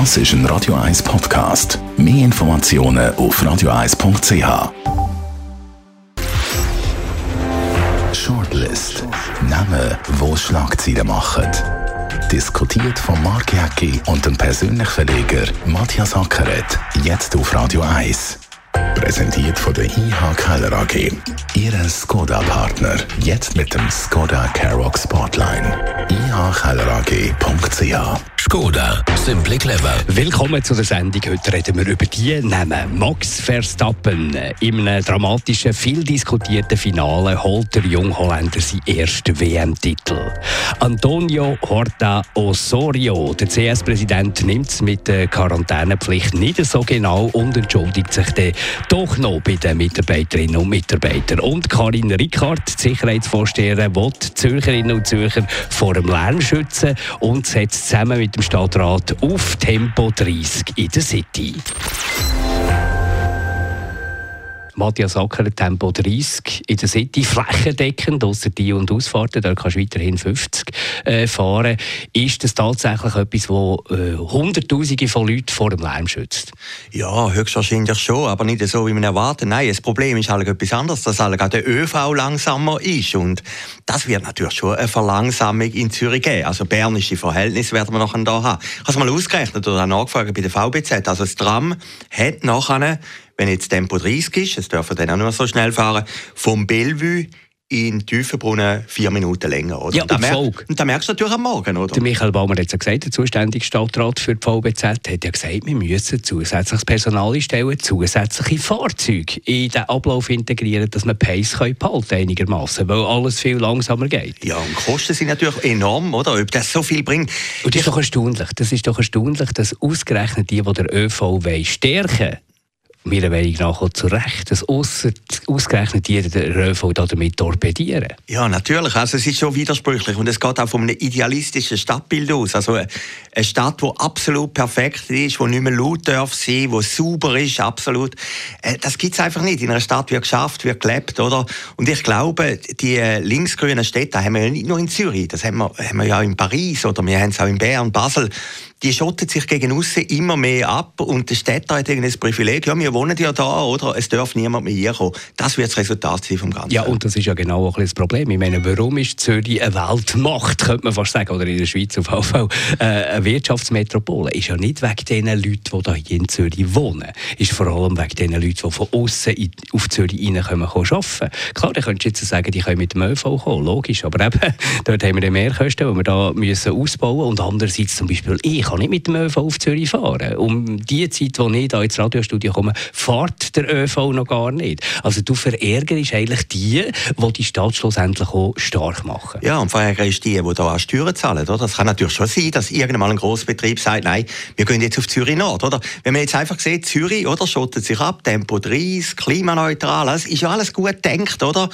Das ist ein Radio 1 Podcast. Mehr Informationen auf radio1.ch. Shortlist. Namen, wo Schlagzeilen machen. Diskutiert von Mark Jäcki und dem persönlichen Verleger Matthias Ackeret. Jetzt auf Radio 1. Präsentiert von der IH Keller AG. Ihre Skoda-Partner. Jetzt mit dem Skoda Karoq Spotline. ihkellerag.ch Skoda, simply clever. Willkommen zu der Sendung. Heute reden wir über die Namen. Max Verstappen. Einem dramatischen, viel diskutierten Finale holt der Jungholländer seinen ersten WM-Titel. Antonio Horta Osorio, der CS-Präsident, nimmt es mit der Quarantänepflicht nicht so genau und entschuldigt sich dann doch noch bei den Mitarbeiterinnen und Mitarbeitern. Und Karin Rickard, die Sicherheitsvorsteherin, will Zürcherinnen und Zürcher vor dem Lärm schützen und setzt zusammen mit dem Stadtrat auf Tempo 30 in der City. Matthias Acker, Tempo 30 in der City, flächendeckend, außer die und Ausfahrten, da kannst du weiterhin 50 äh, fahren. Ist das tatsächlich etwas, das äh, Hunderttausende von Leuten vor dem Lärm schützt? Ja, höchstwahrscheinlich schon, aber nicht so, wie man erwartet. Nein, das Problem ist halt etwas anderes, dass halt der ÖV langsamer ist und das wird natürlich schon eine Verlangsamung in Zürich geben. Also bernische Verhältnisse werden wir nachher da haben. Ich habe es mal ausgerechnet oder nachgefragt bei der VBZ. Also das Tram hat nachher wenn jetzt Tempo 30 ist, es dürfen dann auch nur so schnell fahren, vom Bellevue in Tiefenbrunnen vier Minuten länger. Oder? Ja, und, da Volk. und da merkst du natürlich am Morgen, oder? Der Michael Baumer hat ja gesagt, der zuständige Stadtrat für die VBZ hat ja gesagt, wir müssen zusätzliches Personal einstellen, zusätzliche Fahrzeuge in den Ablauf integrieren, dass wir Pace können behalten einigermaßen, weil alles viel langsamer geht. Ja, und die Kosten sind natürlich enorm, oder? Ob das so viel bringt. Und das ist doch erstaunlich, das ist doch erstaunlich, dass ausgerechnet die, die der ÖV stärken meiner Meinung nach auch zu Recht, dass ausser, ausgerechnet jeder den ÖV damit torpedieren. Ja, natürlich. Also es ist schon widersprüchlich und es geht auch von einem idealistischen Stadtbild aus. Also eine Stadt, die absolut perfekt ist, die nicht mehr laut darf sein, die sauber ist, absolut. Äh, das gibt es einfach nicht. In einer Stadt wird geschafft, wird gelebt, oder? Und ich glaube, die äh, linksgrünen Städte haben wir ja nicht nur in Zürich, das haben wir, haben wir ja in Paris oder wir haben es auch in Bern, Basel die schottet sich gegen außen immer mehr ab und der Städter hat das Privileg, ja, wir wohnen ja da, oder? Es darf niemand mehr hierkommen. Das wird das Resultat sein vom Ganzen. Ja, und das ist ja genau auch das Problem. Ich meine, warum ist Zürich eine Weltmacht, könnte man fast sagen, oder in der Schweiz auf jeden Fall äh, eine Wirtschaftsmetropole? Ist ja nicht wegen den Leuten, die hier in Zürich wohnen. Ist vor allem wegen den Leuten, die von außen auf Zürich reinkommen, arbeiten. Klar, dann könntest du jetzt sagen, die können mit dem ÖV kommen, logisch, aber eben, dort haben wir mehr Kosten, die wir da müssen ausbauen müssen. Und andererseits zum Beispiel, ich kann nicht mit dem ÖV auf Zürich fahren. Um die Zeit, wo ich da ins Radiostudio komme, fährt der ÖV noch gar nicht. Also du verärgerst eigentlich die, die die Stadt schlussendlich auch stark machen. Ja, und verärgerst die, die da auch Steuern zahlen. Oder? Das kann natürlich schon sein, dass irgendwann ein Grossbetrieb sagt, nein, wir gehen jetzt auf Zürich Nord. Oder? Wenn man jetzt einfach sieht, Zürich oder, schottet sich ab, Tempo 30, klimaneutral, das ist ja alles gut gedacht, oder?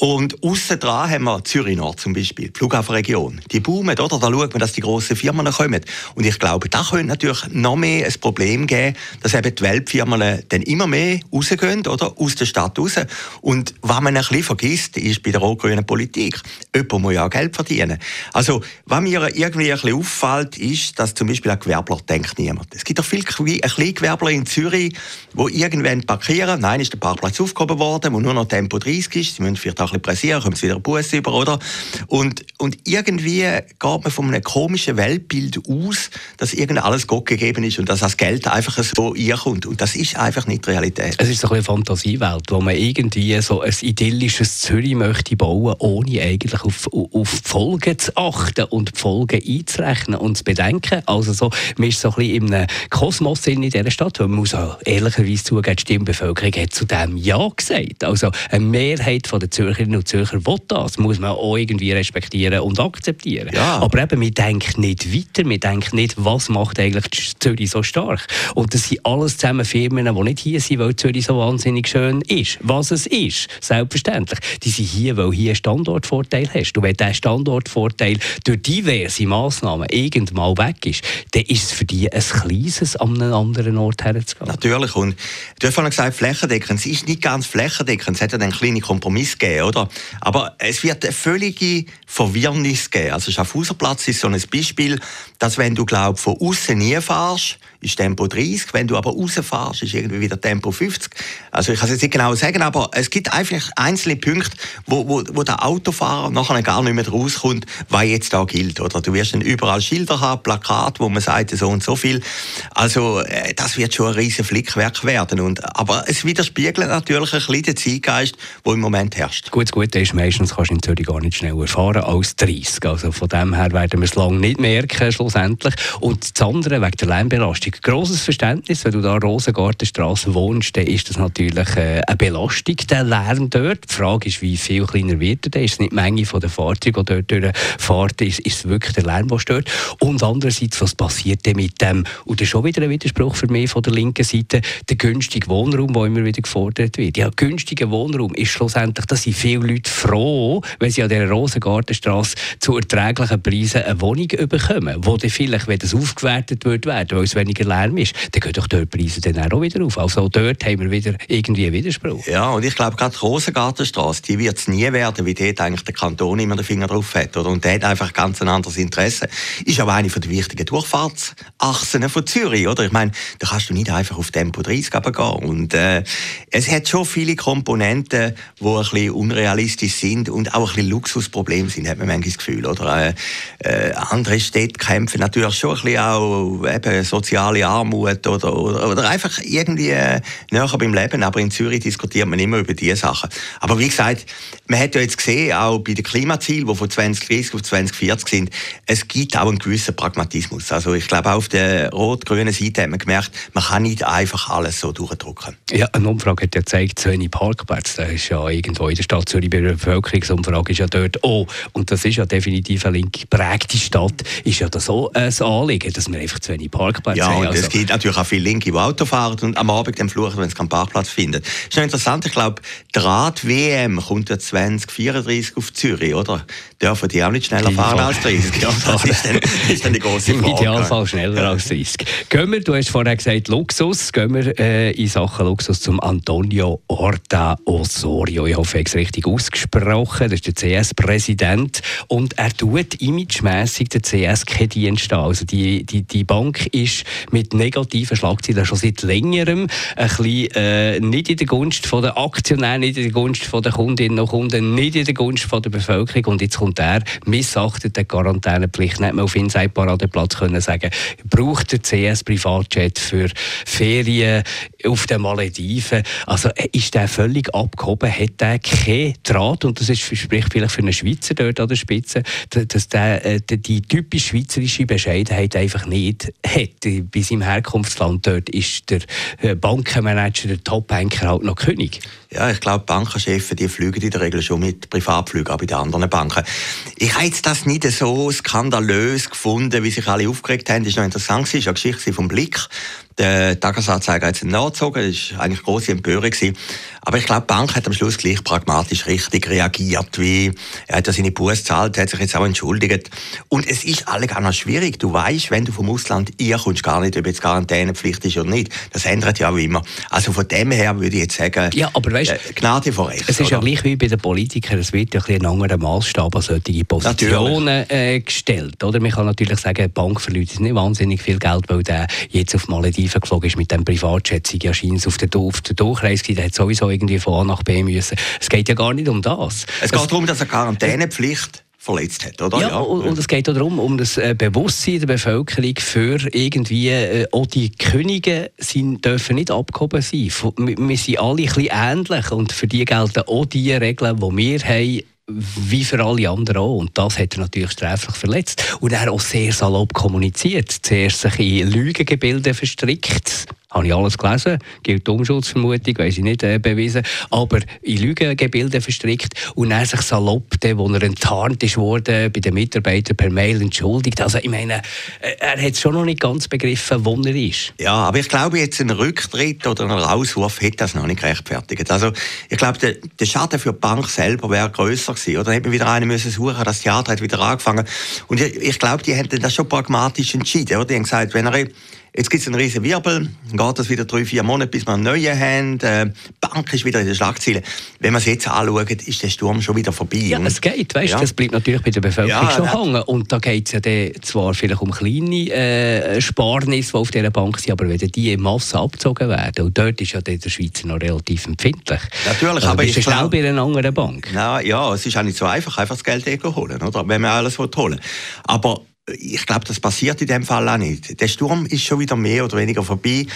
Und aussen dran haben wir Zürich Nord zum Beispiel, die Flughafenregion. Die boomen, oder? Da schaut man, dass die grossen Firmen kommen. Und ich glaube, da könnte natürlich noch mehr ein Problem geben, dass eben die Weltfirmen dann immer mehr rausgehen, oder? Aus der Stadt raus. Und was man ein bisschen vergisst, ist bei der rot-grünen Politik. Jemand muss ja auch Geld verdienen. Also, was mir irgendwie ein bisschen auffällt, ist, dass zum Beispiel ein Gewerbler denkt niemand. Es gibt doch viele Kleingewerbler in Zürich, die irgendwann parkieren. Nein, ist der Parkplatz aufgehoben worden, wo nur noch Tempo 30 ist. Sie müssen vielleicht auch bisschen pressieren, kommt wieder ein Bus über, oder? Und, und irgendwie geht man von einem komischen Weltbild aus, dass irgend alles Gott gegeben ist und dass das Geld einfach so kommt. Und das ist einfach nicht die Realität. Es ist so eine Fantasiewelt, wo man irgendwie so ein idyllisches Zürich möchte bauen, ohne eigentlich auf, auf die Folgen zu achten und die Folgen einzurechnen und zu bedenken. Also so, man ist so ein bisschen in einem Kosmos in dieser Stadt, man muss auch ehrlicherweise zugeben, die Stimmbevölkerung hat zu dem Ja gesagt. Also eine Mehrheit der Zürcher Zürcherinnen und Zürcher will das, muss man auch irgendwie respektieren und akzeptieren. Ja. Aber eben, wir denken nicht weiter, wir denken nicht, was macht eigentlich Zürich so stark. Und das sind alles zusammen Firmen, die nicht hier sind, weil Zürich so wahnsinnig schön ist. Was es ist, selbstverständlich. Die sind hier, weil hier einen Standortvorteil hast. Und wenn dieser Standortvorteil durch diverse Massnahmen irgendwann weg ist, dann ist es für die ein kleines, an einen anderen Ort herzugehen. Natürlich. Und du hast vorhin gesagt, flächendeckend. Es ist nicht ganz flächendeckend. Es hat ja einen kleinen Kompromiss gegeben, oder? Aber es wird eine völlige Verwirrnis geben. Also Schaffhauserplatz ist so ein Beispiel, dass wenn du, glaub, von außen nie fahrst, ist Tempo 30. Wenn du aber rausfährst, ist irgendwie wieder Tempo 50. Also ich kann es jetzt nicht genau sagen, aber es gibt einfach einzelne Punkte, wo, wo, wo der Autofahrer nachher gar nicht mehr rauskommt, was jetzt da gilt. Oder du wirst dann überall Schilder haben, Plakat, wo man sagt, so und so viel. Also äh, das wird schon ein riesen Flickwerk werden. Und, aber es widerspiegelt natürlich ein bisschen den Zeitgeist, der im Moment herrscht. Gut, das Gute ist, meistens kannst du in Zürich gar nicht schneller fahren als 30. Also von dem her werden wir es lange nicht merken, schlussendlich. Und das andere, wegen der Lärmbelastung. Grosses Verständnis, wenn du da Rosengartenstraße wohnst, dann ist das natürlich äh, eine Belastung, der Lärm dort. Die Frage ist, wie viel kleiner wird er? Ist es nicht die Menge der Fahrzeuge, die dort durchfahren? Ist, ist wirklich der Lärm, der stört? Und andererseits, was passiert denn mit dem, und das ist schon wieder ein Widerspruch für mich von der linken Seite, der günstige Wohnraum, der immer wieder gefordert wird. Ja, günstiger Wohnraum ist schlussendlich, dass sind viele Leute froh, wenn sie an dieser Rosengartenstraße zu erträglichen Preisen eine Wohnung bekommen, wo dann vielleicht, wenn das aufgewertet wird, weil es weniger Lärm ist, dann gehen doch dort Preise dann auch wieder auf. Also dort haben wir wieder irgendwie Widerspruch. Ja, und ich glaube, gerade die Rosengartenstraße, die wird es nie werden, wie dort eigentlich der Kanton immer den Finger drauf hat. Oder? Und der hat einfach ganz ein anderes Interesse. Ist aber eine der wichtigen Durchfahrtsachsen von Zürich. Oder? Ich meine, da kannst du nicht einfach auf Tempo 30 gehen. Und äh, es hat schon viele Komponenten, die ein bisschen unrealistisch sind und auch ein bisschen Luxusprobleme sind, hat man manchmal das Gefühl. Oder? Äh, äh, andere Städte kämpfen natürlich schon ein bisschen auch eben soziale Armut oder, oder, oder einfach irgendwie äh, näher beim Leben. Aber in Zürich diskutiert man immer über diese Sachen. Aber wie gesagt, man hat ja jetzt gesehen, auch bei den Klimazielen, die von 2030 auf 2040 sind, es gibt auch einen gewissen Pragmatismus. Also ich glaube, auf der rot-grünen Seite hat man gemerkt, man kann nicht einfach alles so durchdrücken. Ja, eine Umfrage hat ja gezeigt, zu wenig Parkplätze, das ist ja irgendwo in der Stadt Zürich bei der Bevölkerungsumfrage ist ja dort auch, und das ist ja definitiv eine link geprägte Stadt, ist ja das auch ein Anliegen, dass wir einfach zu wenig Parkplätze ja, haben. Ja, und also. es gibt natürlich auch viele Linke, die Auto fahren und am Abend dann fluchen, wenn sie keinen Parkplatz finden. Das ist noch interessant, ich glaube, die Rad-WM kommt ja 2034 auf Zürich, oder? Dürfen die auch nicht schneller fahren als 30? Ja, das ist dann, ist dann die große Frage. Im Idealfall schneller ja. als 30. Gehen wir, du hast vorher gesagt Luxus, gehen wir äh, in Sachen Luxus zum Antonio Horta Osorio. Ich hoffe, ich habe es richtig ausgesprochen. Das ist der CS-Präsident und er tut imagemässig den CS keinen Dienst an. Also die, die, die Bank ist mit negativen Schlagzeilen schon seit längerem ein bisschen, äh, nicht in der Gunst der Aktionäre, nicht in der Gunst der Kundinnen und Kunden, nicht in der Gunst der Bevölkerung. Und jetzt kommt er, missachtet die Quarantänepflicht, nicht mehr auf Inside Paradeplatz können sagen, braucht der CS Privatjet für Ferien auf den Malediven. Also äh, ist der völlig abgehoben, hat der keinen Draht und das ist, spricht vielleicht für einen Schweizer dort an der Spitze, dass der äh, die typisch schweizerische Bescheidenheit einfach nicht hat. Bei seinem Herkunftsland dort ist der äh, Bankenmanager, der Top-Banker halt noch König. Ja, ich glaube, Bankenchefs, die fliegen in der Regel schon mit Privatflügen, auch bei den anderen Banken. Ich habe jetzt das nicht so skandalös gefunden, wie sich alle aufgeregt haben. Das ist noch interessant, das ist eine Geschichte vom Blick. Der Tagesanzeiger hat es nachgezogen, das war eigentlich eine grosse Empörung. Aber ich glaube, die Bank hat am Schluss gleich pragmatisch richtig reagiert, wie er hat ja seine Buße gezahlt, hat sich jetzt auch entschuldigt. Und es ist alle gar noch schwierig. Du weißt, wenn du vom Ausland ihr kommst, gar nicht, ob jetzt Quarantänepflicht ist oder nicht. Das ändert ja auch immer. Also von dem her würde ich jetzt sagen, ja, aber weißt, äh, Gnade vor Recht. Es ist oder? ja gleich wie bei den Politikern, es wird ja ein, ein anderer Maßstab an solche Positionen äh, gestellt. Oder? Man kann natürlich sagen, die Bank verliert nicht wahnsinnig viel Geld, weil der jetzt auf Malediven geflogen ist mit dem Privatjet, ja scheint auf der, auf der Durchreise der hat sowieso irgendwie von A nach B müssen. Es geht ja gar nicht um das. Es geht darum, dass eine Quarantänepflicht verletzt hat, oder? Ja, ja. Und, und, es geht auch darum, um das äh, Bewusstsein der Bevölkerung für irgendwie, äh, auch die Könige sind, dürfen nicht abgehoben sein. Wir sind alle ein bisschen ähnlich und für die gelten auch die Regeln, die wir haben, wie für alle anderen auch. Und das hat er natürlich sträflich verletzt. Und er auch sehr salopp kommuniziert. Zuerst sich in Lügengebilde verstrickt. Habe ich alles gelesen, gilt die Umschutzvermutung, weiß ich nicht äh, bewiesen, aber in Lügengebilde verstrickt und er sich salopp, wo er enttarnt ist worden, bei den Mitarbeitern per Mail entschuldigt. Also ich meine, äh, er hat schon noch nicht ganz begriffen, wo er ist. Ja, aber ich glaube, jetzt ein Rücktritt oder ein Rauswurf hätte das noch nicht gerechtfertigt. Also ich glaube, der, der Schaden für die Bank selber wäre grösser gewesen. Oder hätte man wieder einen müssen suchen, das Theater hat wieder angefangen. Und ich, ich glaube, die hätten das schon pragmatisch entschieden. Oder? Die haben gesagt, wenn er Jetzt gibt es einen riesen Wirbel, dann geht das wieder drei, vier Monate, bis wir einen neuen haben. Äh, die Bank ist wieder in den Schlagzeilen. Wenn man es jetzt anschaut, ist der Sturm schon wieder vorbei. Ja, es geht, weißt ja. das bleibt natürlich bei der Bevölkerung ja, schon hängen. Und da geht es ja dann zwar vielleicht um kleine äh, Sparnisse, die auf dieser Bank sind, aber wenn die in Masse abgezogen werden, und dort ist ja der Schweizer noch relativ empfindlich. Natürlich, also, aber ich glaube... bei einer anderen Bank. Na, ja, es ist auch nicht so einfach, einfach das Geld holen, oder? wenn man alles holen will. Aber ich glaube, das passiert in dem Fall auch nicht. Der Sturm ist schon wieder mehr oder weniger vorbei.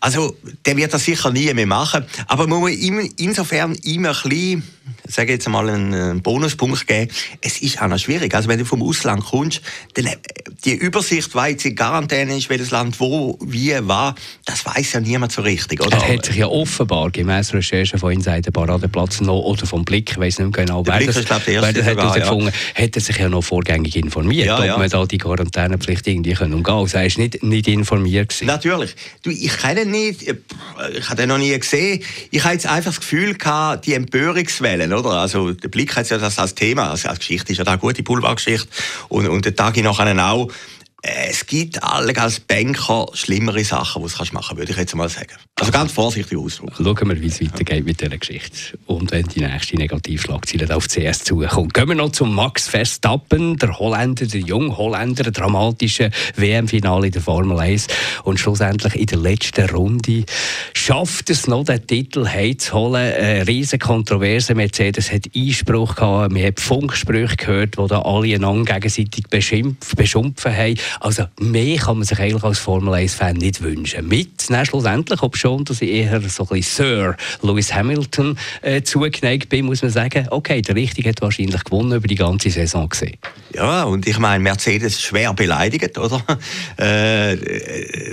Also, der wird das sicher nie mehr machen. Aber man muss insofern immer ein bisschen sage jetzt mal, einen Bonuspunkt geben. Es ist auch noch schwierig. Also wenn du vom Ausland kommst, dann äh, die Übersicht, weil jetzt in Quarantäne ist, welches Land wo, wie, war, das weiß ja niemand so richtig, oder? Er hat sich ja offenbar, gemäß Recherchen von Insider Paradeplatz noch, oder vom Blick, ich weiß nicht mehr genau, wer das, ist, glaub, wer das hat herausgefunden, ja. hat er sich ja noch vorgängig informiert, ja, ob ja. man da die Quarantänepflicht irgendwie können umgehen kann. Also er nicht, nicht informiert gewesen. Natürlich. Du, ich kenne ihn nicht, ich habe den noch nie gesehen. Ich habe jetzt einfach das Gefühl gehabt, die Empörungswellen, oder? Also der Blick hat ja das als Thema, also als Geschichte ist ja da eine gute Boulevardgeschichte und, und der Tag nachher auch. Äh, es gibt als Banker schlimmere Sachen, die du machen kannst, würde ich jetzt mal sagen. Also ganz vorsichtig ausdrücken. Schauen wir, wie es weitergeht mit dieser Geschichte. Und wenn die nächste Negativschlagzeile auf CS zukommt. Gehen wir noch zum Max Verstappen, der Holländer, der junge Holländer, dramatische WM-Finale der Formel 1. Und schlussendlich in der letzten Runde schafft es noch, den Titel heimzuholen. Eine riesige Kontroverse. Mercedes hat Einspruch gehabt. Man hat Funksprüche gehört, die da alle einander gegenseitig beschimpfen haben. Also mehr kann man sich eigentlich als Formel 1-Fan nicht wünschen. Mit, dann schlussendlich, ob schon, dass ich eher so ein bisschen Sir Lewis Hamilton äh, zugeneigt bin, muss man sagen, okay, der Richtige hat wahrscheinlich gewonnen über die ganze Saison gesehen. Ja, und ich meine, Mercedes schwer beleidigt, oder? Äh,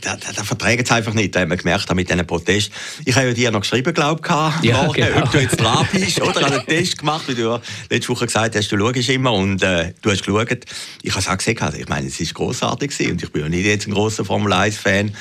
da, da, verträgt es einfach nicht, da haben wir gemerkt mit diesen Protest. Ich habe ja dir noch geschrieben, glaube ich, ja, genau. ob du jetzt dran bist, oder? Ich habe einen Test gemacht, wie du letzte Woche gesagt hast, du schaust immer und äh, du hast geschaut. Ich habe es auch gesehen, ich meine, es ist großartig und ich bin ja nicht jetzt ein großer Formel 1-Fan.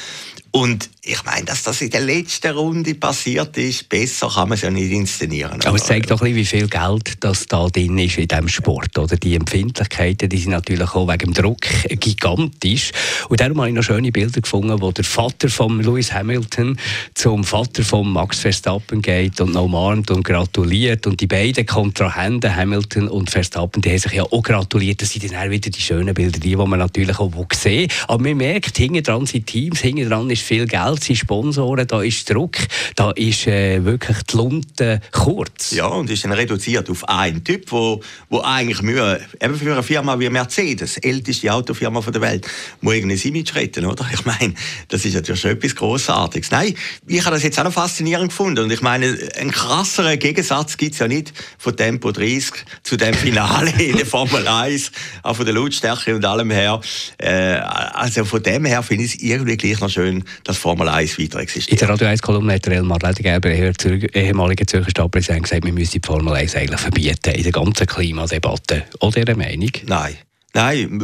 Und ich meine, dass das in der letzten Runde passiert ist, besser kann man es ja nicht inszenieren. Aber es zeigt doch ein bisschen, wie viel Geld das da drin ist in diesem Sport. Oder? Die Empfindlichkeiten die sind natürlich auch wegen dem Druck gigantisch. Und darum habe ich noch schöne Bilder gefunden, wo der Vater von Lewis Hamilton zum Vater von Max Verstappen geht und noch umarmt und gratuliert. Und die beiden Kontrahenten, Hamilton und Verstappen, die haben sich ja auch gratuliert. Das sind dann auch wieder die schönen Bilder, die, die man natürlich auch sehen Aber man merkt, hinten dran sind Teams, hinten dran ist viel Geld, sind Sponsoren, da ist Druck, da ist äh, wirklich die Lunte kurz. Ja, und ist dann reduziert auf einen Typ, wo, wo eigentlich Mühe, eben für eine Firma wie Mercedes, älteste Autofirma der Welt, muss irgendwie ein Image retten, oder? Ich meine, das ist natürlich schon etwas Grossartiges. Nein, ich habe das jetzt auch noch faszinierend gefunden und ich meine, einen krasseren Gegensatz gibt es ja nicht von Tempo 30 zu dem Finale in der Formel 1, auch von der Lautstärke und allem her. Äh, also von dem her finde ich es irgendwie gleich noch schön, dass Formel 1 weiter existiert. In der Radio 1-Kolumne hat Elmar Ledergerber, ehemaliger Zürcher Stadtpräsident, gesagt, wir müssen die Formel 1 eigentlich verbieten in der ganzen Klimadebatte. Oder Ihre Meinung? Nein. Nein,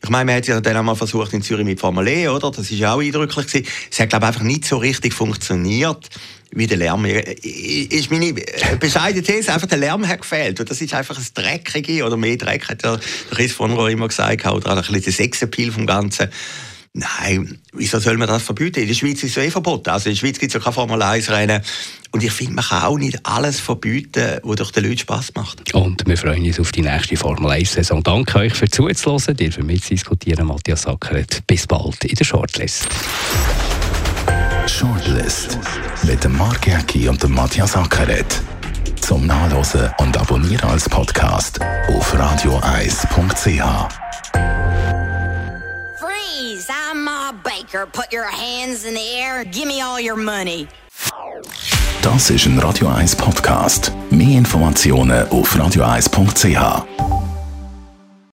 ich meine, man hat ja dann auch mal versucht in Zürich mit Formel E, oder? Das ist ja auch eindrücklich gewesen. Es hat, glaube ich, einfach nicht so richtig funktioniert wie der Lärm. Ist meine bescheidene These, einfach der Lärm hat gefehlt. Und das ist einfach ein Dreckige oder mehr Dreck, hat der Chris von Rohr immer gesagt, oder ein bisschen der Sexappeal vom Ganzen. Nein, wieso soll man das verbieten? In der Schweiz ist es eh verboten. Also in der Schweiz gibt es ja kein Formel 1 Rennen. Und ich finde, man kann auch nicht alles verbieten, was durch den Leuten Spass macht. Und wir freuen uns auf die nächste Formel 1-Saison. Danke euch für zuzuhören, dir für mitzudiskutieren, Matthias Sackert. Bis bald in der Shortlist. Shortlist mit dem Mark Jäcki und dem Matthias Sackert. Zum Nachlesen und Abonnieren als Podcast auf radioeis.ch. Baker, put your hands in the air, give me all your money. Das ist ein Radio 1 Podcast. Mehr Informationen auf radio1.ch.